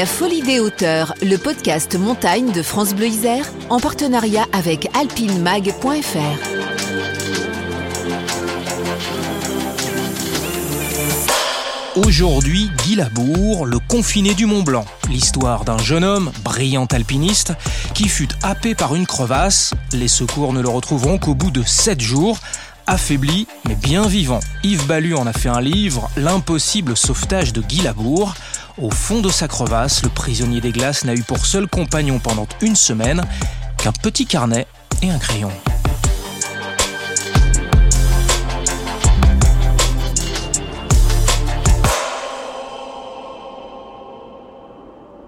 La Folie des hauteurs, le podcast montagne de France Bleu Isère, en partenariat avec alpinemag.fr. Aujourd'hui, Guy Labour, le confiné du Mont Blanc. L'histoire d'un jeune homme, brillant alpiniste, qui fut happé par une crevasse. Les secours ne le retrouveront qu'au bout de 7 jours. Affaibli, mais bien vivant. Yves Ballu en a fait un livre, L'impossible sauvetage de Guy Labour. Au fond de sa crevasse, le prisonnier des glaces n'a eu pour seul compagnon pendant une semaine qu'un petit carnet et un crayon.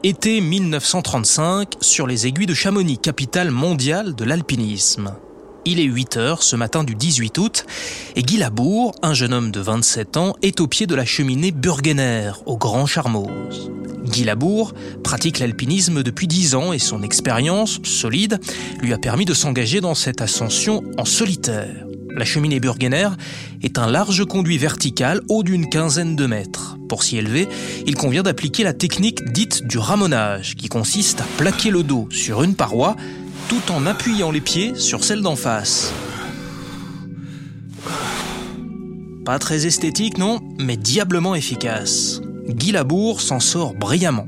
Été 1935 sur les aiguilles de Chamonix, capitale mondiale de l'alpinisme. Il est 8 heures ce matin du 18 août et Guy Labour, un jeune homme de 27 ans, est au pied de la cheminée Burgener au Grand Charmoz. Guy Labour pratique l'alpinisme depuis 10 ans et son expérience solide lui a permis de s'engager dans cette ascension en solitaire. La cheminée Burgener est un large conduit vertical haut d'une quinzaine de mètres. Pour s'y élever, il convient d'appliquer la technique dite du ramonage, qui consiste à plaquer le dos sur une paroi tout en appuyant les pieds sur celle d'en face. Pas très esthétique, non, mais diablement efficace. Guy Labour s'en sort brillamment.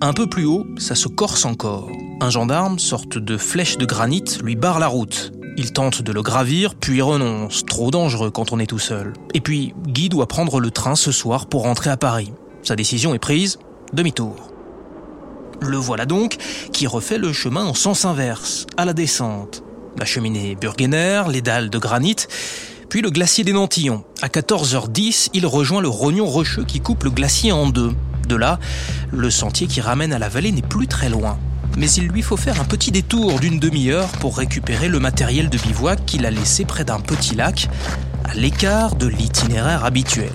Un peu plus haut, ça se corse encore. Un gendarme, sorte de flèche de granit, lui barre la route. Il tente de le gravir, puis renonce. Trop dangereux quand on est tout seul. Et puis, Guy doit prendre le train ce soir pour rentrer à Paris. Sa décision est prise, demi-tour. Le voilà donc qui refait le chemin en sens inverse, à la descente. La cheminée Burgener, les dalles de granit, puis le glacier des Nantillons. À 14h10, il rejoint le rognon rocheux qui coupe le glacier en deux. De là, le sentier qui ramène à la vallée n'est plus très loin. Mais il lui faut faire un petit détour d'une demi-heure pour récupérer le matériel de bivouac qu'il a laissé près d'un petit lac, à l'écart de l'itinéraire habituel.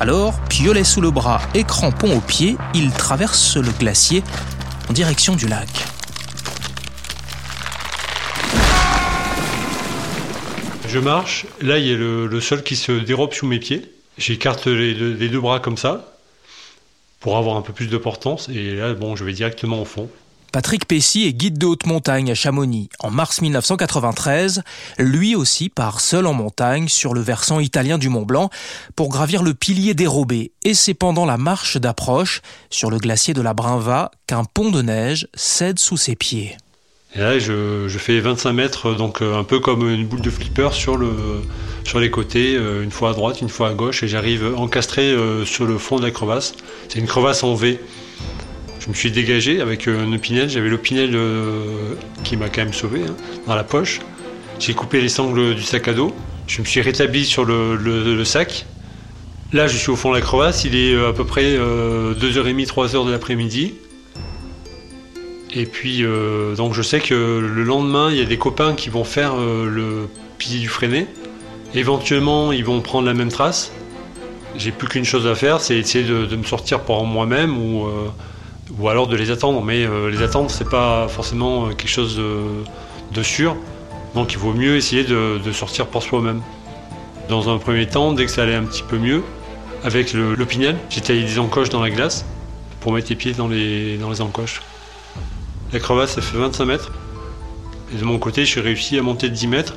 Alors, piolet sous le bras et crampon au pied, il traverse le glacier direction du lac. Je marche, là il y a le, sol qui se dérobe sous mes pieds. J'écarte les, deux bras comme ça pour avoir un peu plus de portance et là bon je vais directement au fond. Patrick Pessy est guide de haute montagne à Chamonix. En mars 1993, lui aussi part seul en montagne sur le versant italien du Mont Blanc pour gravir le pilier dérobé. Et c'est pendant la marche d'approche sur le glacier de la Brinva qu'un pont de neige cède sous ses pieds. Et là, je, fais 25 mètres, donc euh, un peu comme une boule de flipper sur, sur les côtés, euh, une fois à droite, une fois à gauche, et j'arrive encastré euh, sur le fond de la crevasse. C'est une crevasse en V. Je me suis dégagé avec euh, un opinel. J'avais l'opinel euh, qui m'a quand même sauvé hein, dans la poche. J'ai coupé les sangles du sac à dos. Je me suis rétabli sur le, sac. Là, je suis au fond de la crevasse. Il est euh, à peu près 2h30, 3h de l'après-midi. Et puis, donc je sais que le lendemain, il y a des copains qui vont faire le pilier du freiné. Éventuellement, ils vont prendre la même trace. J'ai plus qu'une chose à faire, c'est essayer de, me sortir par moi-même ou ou alors de les attendre. Mais euh, les attendre, c'est pas forcément euh, quelque chose de, sûr. Donc il vaut mieux essayer de, sortir par soi-même. Dans un premier temps, dès que ça allait un petit peu mieux, avec l'opinel, j'ai taillé des encoches dans la glace pour mettre les pieds dans les, encoches. La crevasse, ça fait 25 mètres. Et de mon côté, suis réussi à monter de 10 mètres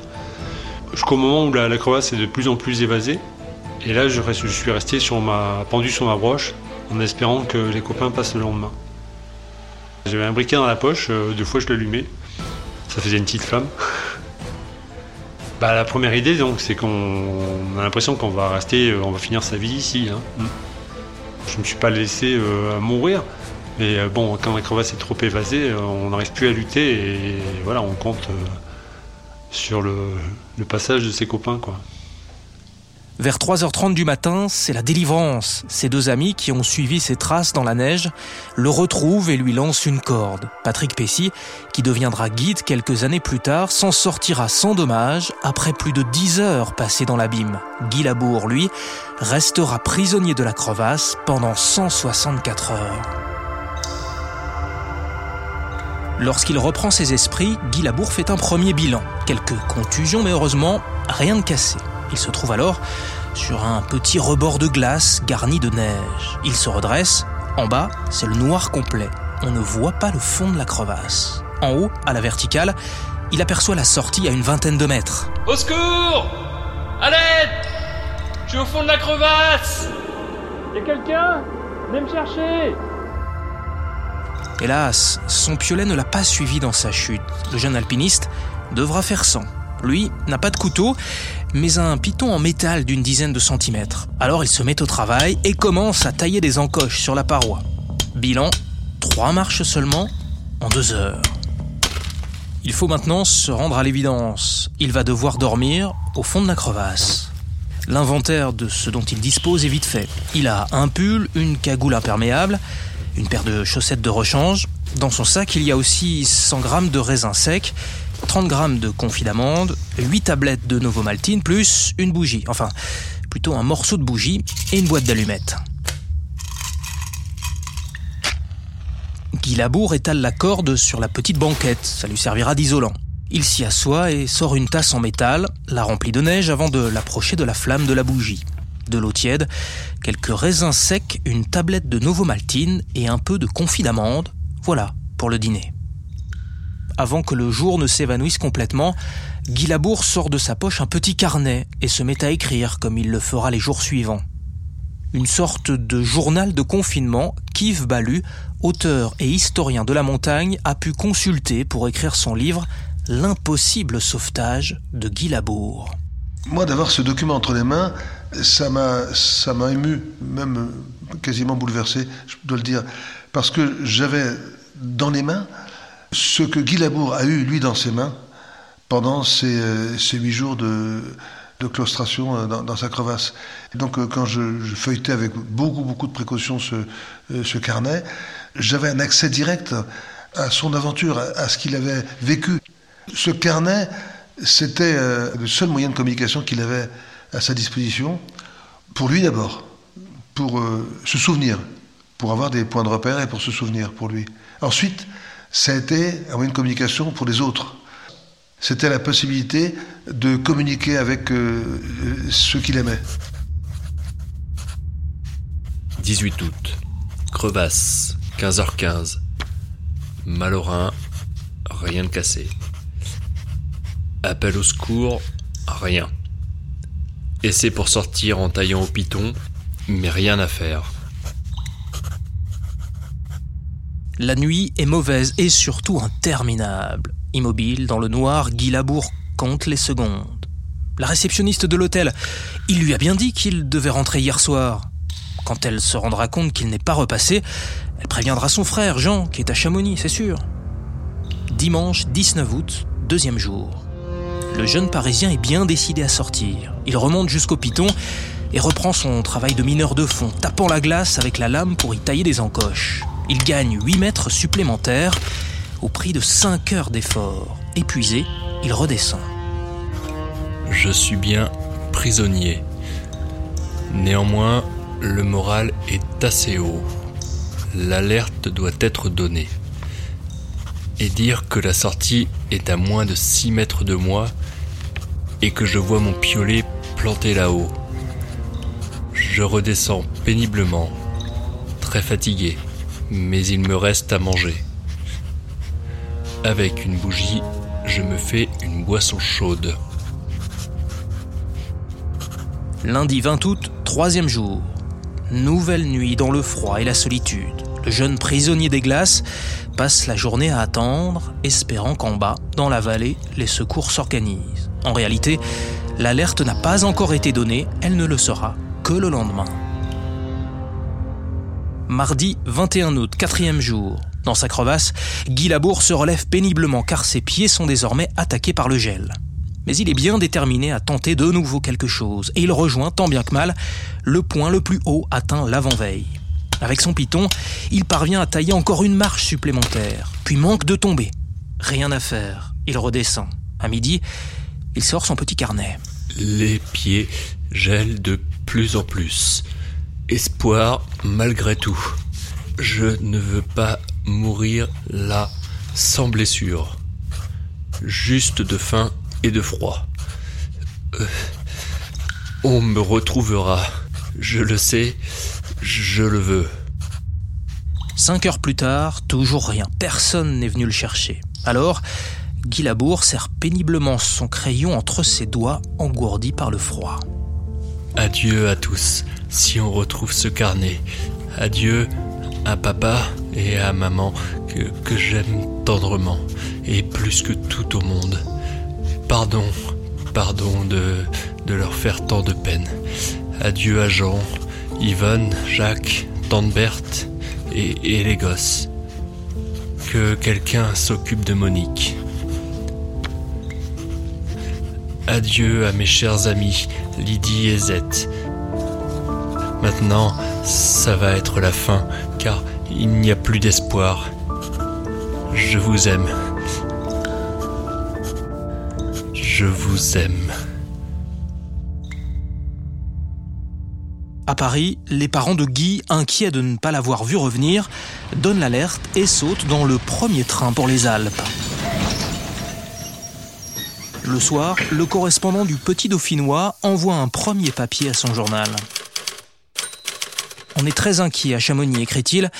jusqu'au moment où la, crevasse est de plus en plus évasée. Et là, je, suis resté pendu sur ma broche en espérant que les copains passent le lendemain. J'avais un briquet dans la poche, euh, deux fois je l'allumais, ça faisait une petite flamme. bah, la première idée, donc, c'est qu'on a l'impression qu'on va rester, euh, on va finir sa vie ici. Hein. Mm. Je ne me suis pas laissé euh, mourir, mais bon, quand la crevasse est trop évasée, on n'arrive plus à lutter et voilà, on compte sur le, le passage de ses copains, quoi. Vers 3h30 du matin, c'est la délivrance. Ses deux amis qui ont suivi ses traces dans la neige le retrouvent et lui lancent une corde. Patrick Pessy, qui deviendra guide quelques années plus tard, s'en sortira sans dommage après plus de 10 heures passées dans l'abîme. Guy Labour, lui, restera prisonnier de la crevasse pendant 164 heures. Lorsqu'il reprend ses esprits, Guy Labour fait un premier bilan. Quelques contusions, mais heureusement, rien de cassé. Il se trouve alors sur un petit rebord de glace garni de neige. Il se redresse, En bas, c'est le noir complet. On ne voit pas le fond de la crevasse. En haut, à la verticale, il aperçoit la sortie à une vingtaine de mètres. Au secours À l'aide Je suis au fond de la crevasse Y a quelqu'un? Venez me chercher Hélas, son piolet ne l'a pas suivi dans sa chute. Le jeune alpiniste devra faire sans. Lui n'a pas de couteau, mais un piton en métal d'une dizaine de centimètres. Alors il se met au travail et commence à tailler des encoches sur la paroi. Bilan, trois marches seulement en deux heures. Il faut maintenant se rendre à l'évidence. Il va devoir dormir au fond de la crevasse. L'inventaire de ce dont il dispose est vite fait. Il a un pull, une cagoule imperméable, une paire de chaussettes de rechange. Dans son sac, il y a aussi 100 grammes de raisins secs, 30 grammes de confit d'amande, 8 tablettes de Novomaltine, plus une bougie. Enfin, plutôt un morceau de bougie et une boîte d'allumettes. Guy Labour étale la corde sur la petite banquette, ça lui servira d'isolant. Il s'y assoit et sort une tasse en métal, la remplit de neige avant de l'approcher de la flamme de la bougie. De l'eau tiède, quelques raisins secs, une tablette de Novomaltine et un peu de confit d'amande. Voilà pour le dîner. Avant que le jour ne s'évanouisse complètement, Guy Labour sort de sa poche un petit carnet et se met à écrire comme il le fera les jours suivants. Une sorte de journal de confinement qu'Yves Balu, auteur et historien de la montagne, a pu consulter pour écrire son livre L'impossible sauvetage de Guy Labour. Moi, d'avoir ce document entre les mains, ça m'a, ça m'a ému, même quasiment bouleversé, je dois le dire, parce que j'avais dans les mains ce que Guy Labour a eu, lui, dans ses mains, pendant ces, ces huit jours de, claustration dans, dans, sa crevasse. Et donc, quand je, feuilletais avec beaucoup, beaucoup de précaution ce, ce carnet, j'avais un accès direct à son aventure, à ce qu'il avait vécu. Ce carnet, c'était le seul moyen de communication qu'il avait à sa disposition, pour lui d'abord, pour euh, se souvenir, pour avoir des points de repère et pour se souvenir pour lui. Ensuite, ça a été un moyen de communication pour les autres. C'était la possibilité de communiquer avec euh, ceux qu'il aimait. 18 août. Crevasse, 15h15. Malorin, rien de cassé. Appel au secours, rien. Essai pour sortir en taillant au piton, mais rien à faire. La nuit est mauvaise et surtout interminable. Immobile, dans le noir, Guy Labour compte les secondes. La réceptionniste de l'hôtel, il lui a bien dit qu'il devait rentrer hier soir. Quand elle se rendra compte qu'il n'est pas repassé, elle préviendra son frère, Jean, qui est à Chamonix, c'est sûr. Dimanche 19 août, deuxième jour. Le jeune Parisien est bien décidé à sortir. Il remonte jusqu'au piton et reprend son travail de mineur de fond, tapant la glace avec la lame pour y tailler des encoches. Il gagne 8 mètres supplémentaires au prix de 5 heures d'effort. Épuisé, il redescend. Je suis bien prisonnier. Néanmoins, le moral est assez haut. L'alerte doit être donnée. Et dire que la sortie est à moins de 6 mètres de moi et que je vois mon piolet planté là-haut. Je redescends péniblement, très fatigué mais il me reste à manger. Avec une bougie, je me fais une boisson chaude. Lundi 20 août, troisième jour. Nouvelle nuit dans le froid et la solitude. Le jeune prisonnier des glaces passe la journée à attendre, espérant qu'en bas, dans la vallée, les secours s'organisent. En réalité, l'alerte n'a pas encore été donnée, elle ne le sera que le lendemain. Mardi 21 août, quatrième jour. Dans sa crevasse, Guy Labour se relève péniblement car ses pieds sont désormais attaqués par le gel. Mais il est bien déterminé à tenter de nouveau quelque chose et il rejoint, tant bien que mal, le point le plus haut atteint l'avant-veille. Avec son piton, il parvient à tailler encore une marche supplémentaire, puis manque de tomber. Rien à faire, il redescend. À midi, il sort son petit carnet. Les pieds gèlent de plus en plus. Espoir malgré tout. Je ne veux pas mourir là, sans blessure. Juste de faim et de froid. Euh, on me retrouvera. Je le sais, je le veux. Cinq heures plus tard, toujours rien. Personne n'est venu le chercher. Alors, Guy Labour serre péniblement son crayon entre ses doigts engourdis par le froid. Adieu à tous, si on retrouve ce carnet. Adieu à papa et à maman que, j'aime tendrement et plus que tout au monde. Pardon, pardon de, leur faire tant de peine. Adieu à Jean, Yvonne, Jacques, Tante et, et les gosses. Que quelqu'un s'occupe de Monique. Adieu à mes chers amis Lydie et Zette. Maintenant, ça va être la fin, car il n'y a plus d'espoir. Je vous aime. Je vous aime. À Paris, les parents de Guy, inquiets de ne pas l'avoir vu revenir, donnent l'alerte et sautent dans le premier train pour les Alpes. Le soir, le correspondant du Petit Dauphinois envoie un premier papier à son journal. On est très inquiet à Chamonix, écrit-il,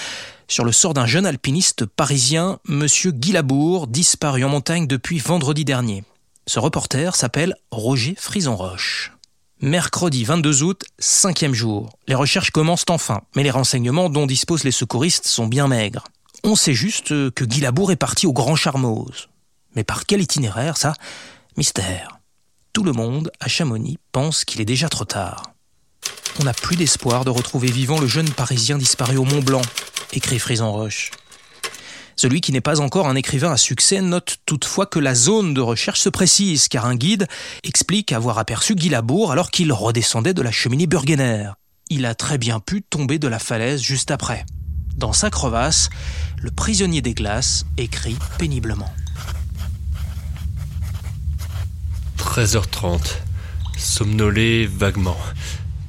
sur le sort d'un jeune alpiniste parisien, monsieur Guy Labour, disparu en montagne depuis vendredi dernier. Ce reporter s'appelle Roger Frison-Roche. Mercredi 22 août, cinquième jour. Les recherches commencent enfin, mais les renseignements dont disposent les secouristes sont bien maigres. On sait juste que Guy Labour est parti au Grand Charmoz. Mais par quel itinéraire, ça? Mystère. Tout le monde, à Chamonix, pense qu'il est déjà trop tard. On n'a plus d'espoir de retrouver vivant le jeune Parisien disparu au Mont Blanc, écrit Frison Roche. Celui qui n'est pas encore un écrivain à succès note toutefois que la zone de recherche se précise, car un guide explique avoir aperçu Guy Labour alors qu'il redescendait de la cheminée Burgener. Il a très bien pu tomber de la falaise juste après. Dans sa crevasse, le prisonnier des glaces écrit péniblement. 13h30. Somnolé vaguement.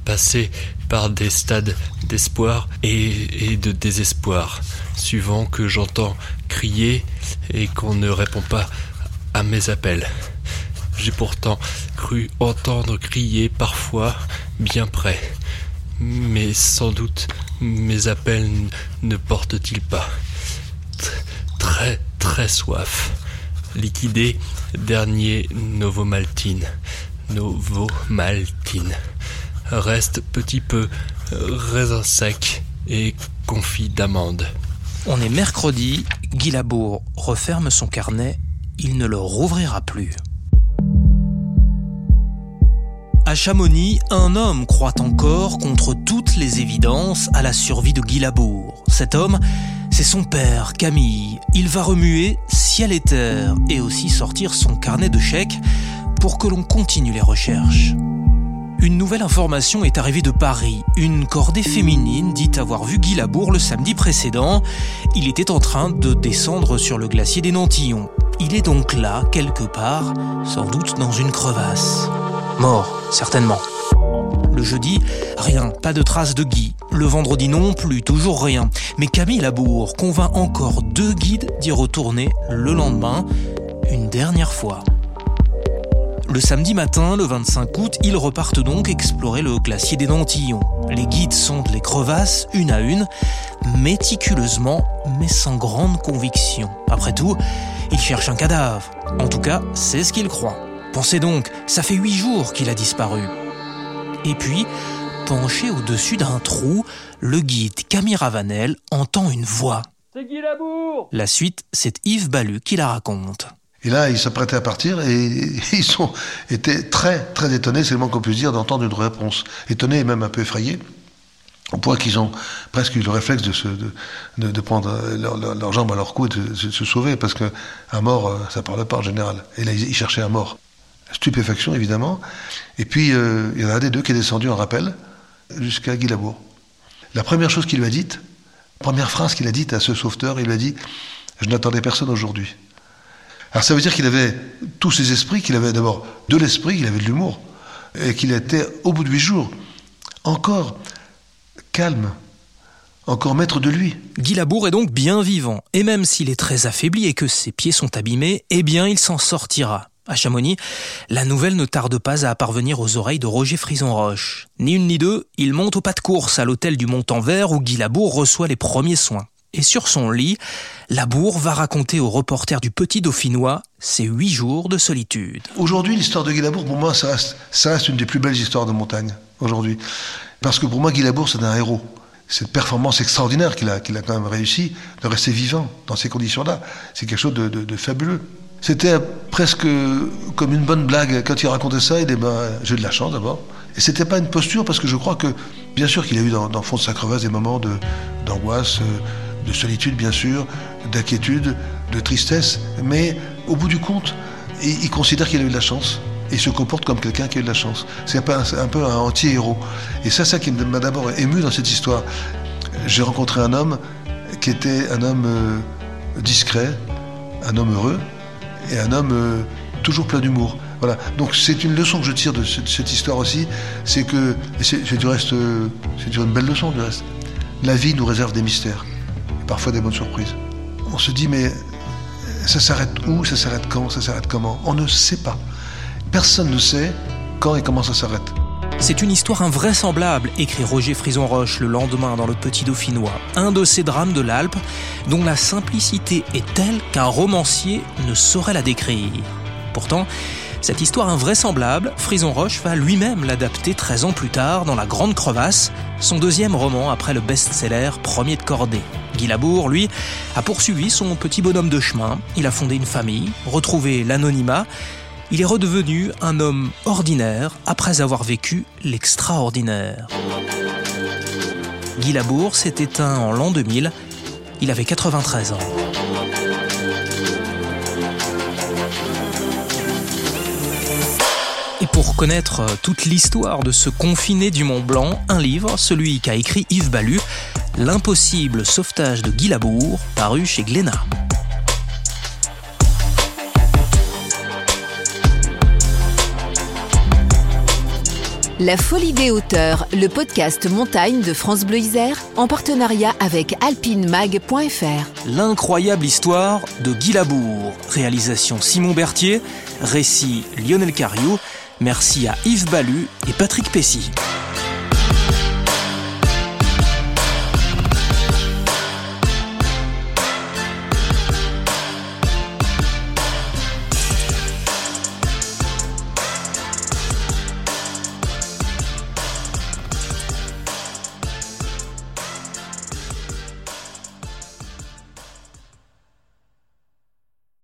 Passé par des stades d'espoir et, et, de désespoir, suivant que j'entends crier et qu'on ne répond pas à mes appels. J'ai pourtant cru entendre crier parfois bien près, mais sans doute mes appels ne portent-ils pas. Très très soif. Liquidé dernier Novomaltine. Novomaltine. Reste petit peu raisin sec et confit d'amande. On est mercredi, Guy Labour referme son carnet, il ne le rouvrira plus. À Chamonix, un homme croit encore, contre toutes les évidences, à la survie de Guy Labour. Cet homme, c'est son père, Camille. Il va remuer ciel et terre et aussi sortir son carnet de chèques pour que l'on continue les recherches. Une nouvelle information est arrivée de Paris. Une cordée féminine dit avoir vu Guy Labour le samedi précédent. Il était en train de descendre sur le glacier des Nantillons. Il est donc là, quelque part, sans doute dans une crevasse. Mort, certainement. Le jeudi, rien, pas de traces de Guy. Le vendredi non plus, toujours rien. Mais Camille Labour convainc encore deux guides d'y retourner le lendemain, une dernière fois. Le samedi matin, le 25 août, ils repartent donc explorer le glacier des Nantillons. Les guides sondent les crevasses, une à une, méticuleusement, mais sans grande conviction. Après tout, ils cherchent un cadavre. En tout cas, c'est ce qu'ils croient. Pensez donc, ça fait huit jours qu'il a disparu. Et puis, penché au-dessus d'un trou, le guide Camille Ravanel entend une voix. C'est Guy Labour La suite, c'est Yves Ballu qui la raconte. Et là, ils s'apprêtaient à partir et ils sont, étaient très, très étonnés, c'est le moins qu'on puisse dire, d'entendre une réponse. Étonnés et même un peu effrayés, au point qu'ils ont presque eu le réflexe de, prendre leurs leur, leur jambes à leur cou et de se, sauver, parce qu'un mort, ça parle pas en général. Et là, ils, ils cherchaient un mort. Stupéfaction, évidemment. Et puis, euh, il y en a un des deux qui est descendu en rappel jusqu'à Guy Labour. La première chose qu'il lui a dite, première phrase qu'il a dite à ce sauveteur, il lui a dit Je n'attendais personne aujourd'hui. Alors ça veut dire qu'il avait tous ses esprits, qu'il avait d'abord de l'esprit, qu'il avait de l'humour, et qu'il était, au bout de huit jours, encore calme, encore maître de lui. Guy Labour est donc bien vivant, et même s'il est très affaibli et que ses pieds sont abîmés, eh bien il s'en sortira. À Chamonix, la nouvelle ne tarde pas à parvenir aux oreilles de Roger Frison-Roche. Ni une ni deux, il monte au pas de course à l'hôtel du Montant Vert où Guy Labour reçoit les premiers soins. Et sur son lit, Labour va raconter au reporter du Petit Dauphinois ses huit jours de solitude. Aujourd'hui, l'histoire de Guy Labour, pour moi, ça reste, une des plus belles histoires de montagne, aujourd'hui. Parce que pour moi, Guy Labour, c'est un héros. Cette performance extraordinaire qu'il a, qu'il a quand même réussi de rester vivant dans ces conditions-là, c'est quelque chose de, fabuleux. C'était presque comme une bonne blague. Quand il racontait ça, il dit ben, J'ai de la chance d'abord. Et c'était pas une posture parce que je crois que, bien sûr, qu'il a eu dans, dans fond de sa crevasse des moments d'angoisse, de solitude, bien sûr, d'inquiétude, de tristesse. Mais au bout du compte, il, considère qu'il a eu de la chance et se comporte comme quelqu'un qui a eu de la chance. C'est un peu un, peu un anti-héros. Et c'est ça qui m'a d'abord ému dans cette histoire. J'ai rencontré un homme qui était un homme euh, discret, un homme heureux, et un homme euh, toujours plein d'humour. Voilà. Donc c'est une leçon que je tire de cette, cette histoire aussi, c'est que c'est du reste, euh, c'est une belle leçon du reste. La vie nous réserve des mystères, parfois des bonnes surprises. On se dit mais ça s'arrête où, ça s'arrête quand, ça s'arrête comment? On ne sait pas. Personne ne sait quand et comment ça s'arrête. C'est une histoire invraisemblable, écrit Roger Frison-Roche le lendemain dans le Petit Dauphinois. Un de ces drames de l'Alpe dont la simplicité est telle qu'un romancier ne saurait la décrire. Pourtant, cette histoire invraisemblable, Frison-Roche va lui-même l'adapter 13 ans plus tard dans La Grande Crevasse, son deuxième roman après le best-seller Premier de Cordée. Guy Labour, lui, a poursuivi son petit bonhomme de chemin, il a fondé une famille, retrouvé l'anonymat, il est redevenu un homme ordinaire après avoir vécu l'extraordinaire. Guy Labour s'est éteint en l'an 2000, il avait 93 ans. Et pour connaître toute l'histoire de ce confiné du Mont Blanc, un livre, celui qu'a écrit Yves Ballu, L'impossible sauvetage de Guy Labour, paru chez Glénat. La Folie des hauteurs, le podcast montagne de France Bleu Isère, en partenariat avec alpinemag.fr. L'incroyable histoire de Guy Labour. Réalisation Simon Berthier, récit Lionel Cariou. Merci à Yves Ballu et Patrick Pessy.